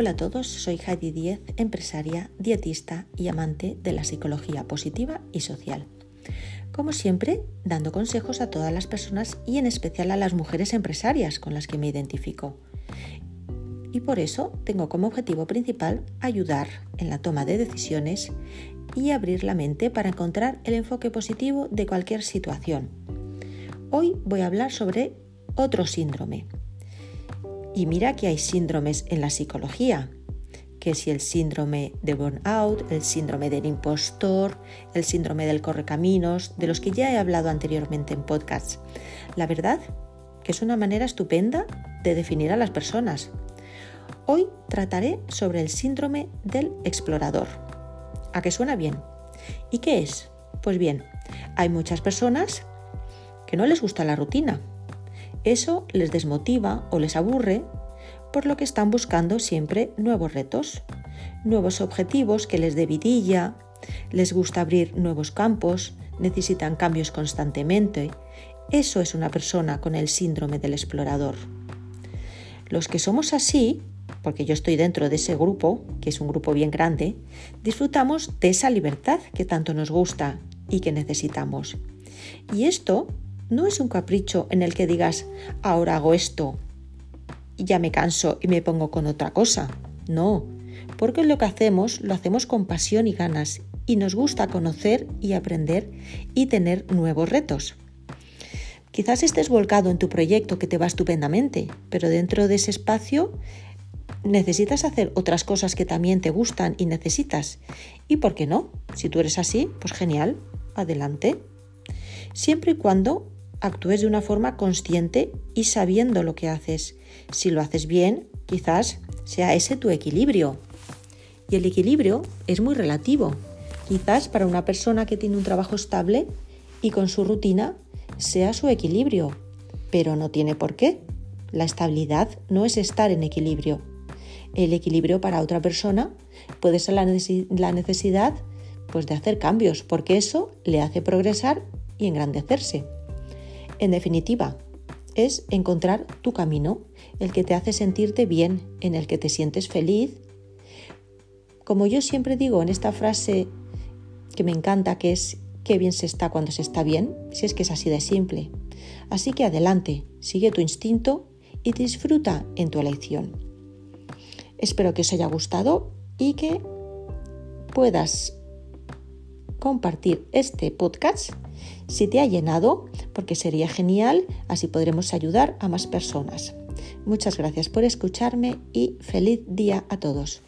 Hola a todos, soy Heidi Diez, empresaria, dietista y amante de la psicología positiva y social. Como siempre, dando consejos a todas las personas y en especial a las mujeres empresarias con las que me identifico. Y por eso tengo como objetivo principal ayudar en la toma de decisiones y abrir la mente para encontrar el enfoque positivo de cualquier situación. Hoy voy a hablar sobre otro síndrome, y mira que hay síndromes en la psicología, que si el síndrome de burnout, el síndrome del impostor, el síndrome del correcaminos, de los que ya he hablado anteriormente en podcasts. La verdad que es una manera estupenda de definir a las personas. Hoy trataré sobre el síndrome del explorador. ¿A qué suena bien? ¿Y qué es? Pues bien, hay muchas personas que no les gusta la rutina, eso les desmotiva o les aburre, por lo que están buscando siempre nuevos retos, nuevos objetivos que les dé vidilla, les gusta abrir nuevos campos, necesitan cambios constantemente. Eso es una persona con el síndrome del explorador. Los que somos así, porque yo estoy dentro de ese grupo, que es un grupo bien grande, disfrutamos de esa libertad que tanto nos gusta y que necesitamos. Y esto no es un capricho en el que digas, ahora hago esto y ya me canso y me pongo con otra cosa. No, porque lo que hacemos lo hacemos con pasión y ganas y nos gusta conocer y aprender y tener nuevos retos. Quizás estés volcado en tu proyecto que te va estupendamente, pero dentro de ese espacio necesitas hacer otras cosas que también te gustan y necesitas. ¿Y por qué no? Si tú eres así, pues genial, adelante. Siempre y cuando actúes de una forma consciente y sabiendo lo que haces. Si lo haces bien, quizás sea ese tu equilibrio. Y el equilibrio es muy relativo. Quizás para una persona que tiene un trabajo estable y con su rutina sea su equilibrio, pero no tiene por qué. La estabilidad no es estar en equilibrio. El equilibrio para otra persona puede ser la necesidad pues, de hacer cambios, porque eso le hace progresar y engrandecerse. En definitiva, es encontrar tu camino, el que te hace sentirte bien, en el que te sientes feliz. Como yo siempre digo en esta frase que me encanta, que es qué bien se está cuando se está bien, si es que es así de simple. Así que adelante, sigue tu instinto y disfruta en tu elección. Espero que os haya gustado y que puedas compartir este podcast si te ha llenado, porque sería genial, así podremos ayudar a más personas. Muchas gracias por escucharme y feliz día a todos.